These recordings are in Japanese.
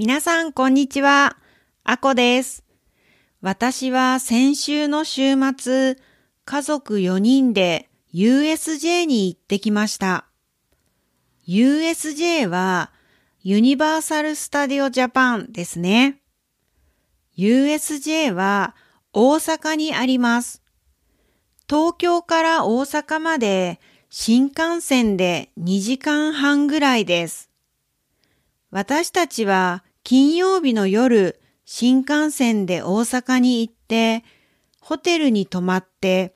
皆さん、こんにちは。あこです。私は先週の週末、家族4人で USJ に行ってきました。USJ はユニバーサル・スタディオ・ジャパンですね。USJ は大阪にあります。東京から大阪まで新幹線で2時間半ぐらいです。私たちは金曜日の夜、新幹線で大阪に行って、ホテルに泊まって、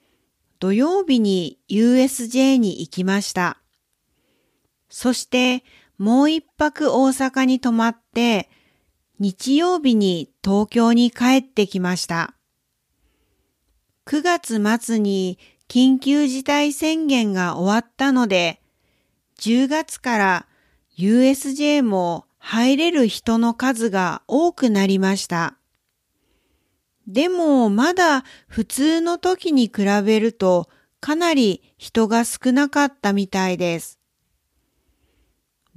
土曜日に USJ に行きました。そしてもう一泊大阪に泊まって、日曜日に東京に帰ってきました。9月末に緊急事態宣言が終わったので、10月から USJ も入れる人の数が多くなりました。でもまだ普通の時に比べるとかなり人が少なかったみたいです。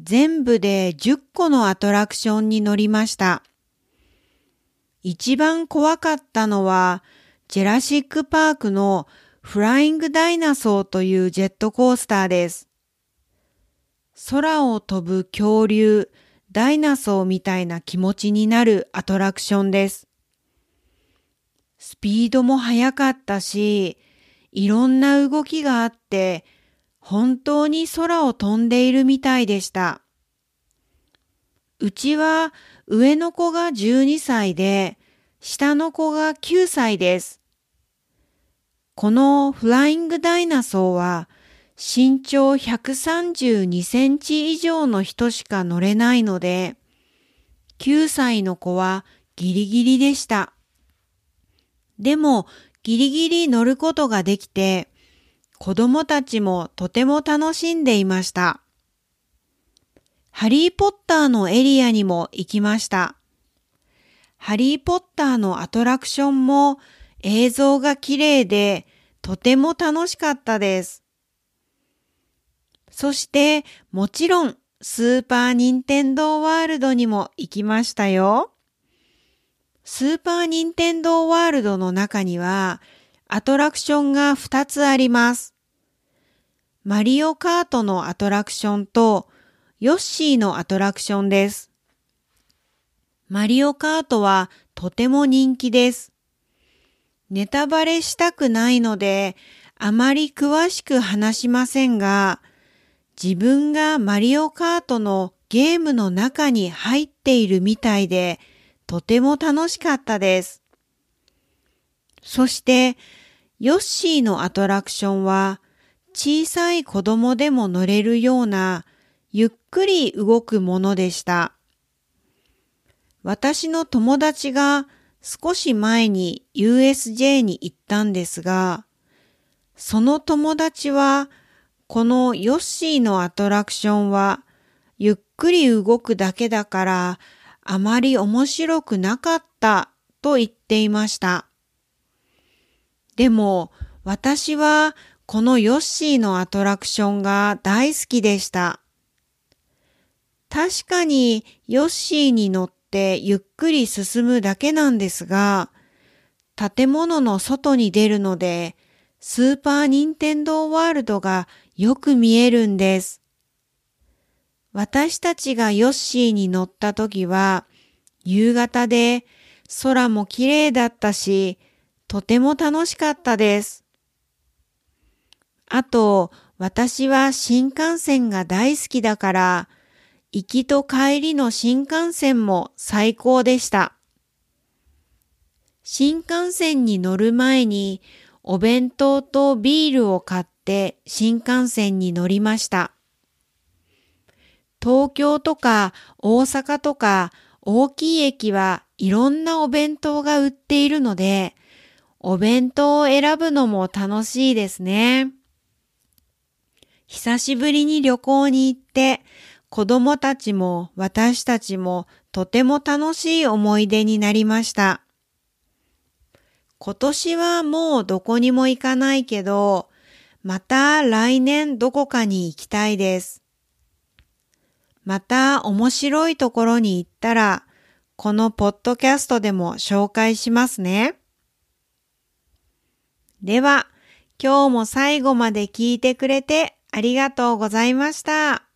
全部で10個のアトラクションに乗りました。一番怖かったのはジェラシックパークのフライングダイナソーというジェットコースターです。空を飛ぶ恐竜、ダイナソーみたいな気持ちになるアトラクションです。スピードも速かったし、いろんな動きがあって、本当に空を飛んでいるみたいでした。うちは上の子が12歳で、下の子が9歳です。このフライングダイナソーは身長132センチ以上の人しか乗れないので、9歳の子はギリギリでした。でもギリギリ乗ることができて、子供たちもとても楽しんでいました。ハリーポッターのエリアにも行きました。ハリーポッターのアトラクションも映像が綺麗でとても楽しかったです。そしてもちろんスーパーニンテンドーワールドにも行きましたよ。スーパーニンテンドーワールドの中にはアトラクションが2つあります。マリオカートのアトラクションとヨッシーのアトラクションです。マリオカートはとても人気です。ネタバレしたくないのであまり詳しく話しませんが、自分がマリオカートのゲームの中に入っているみたいで、とても楽しかったです。そして、ヨッシーのアトラクションは、小さい子供でも乗れるような、ゆっくり動くものでした。私の友達が少し前に USJ に行ったんですが、その友達はこのヨッシーのアトラクションはゆっくり動くだけだからあまり面白くなかったと言っていました。でも私はこのヨッシーのアトラクションが大好きでした。確かにヨッシーに乗ってゆっくり進むだけなんですが、建物の外に出るので、スーパーニンテンドーワールドがよく見えるんです。私たちがヨッシーに乗った時は夕方で空も綺麗だったし、とても楽しかったです。あと、私は新幹線が大好きだから、行きと帰りの新幹線も最高でした。新幹線に乗る前にお弁当とビールを買って新幹線に乗りました。東京とか大阪とか大きい駅はいろんなお弁当が売っているので、お弁当を選ぶのも楽しいですね。久しぶりに旅行に行って子供たちも私たちもとても楽しい思い出になりました。今年はもうどこにも行かないけど、また来年どこかに行きたいです。また面白いところに行ったらこのポッドキャストでも紹介しますね。では、今日も最後まで聞いてくれてありがとうございました。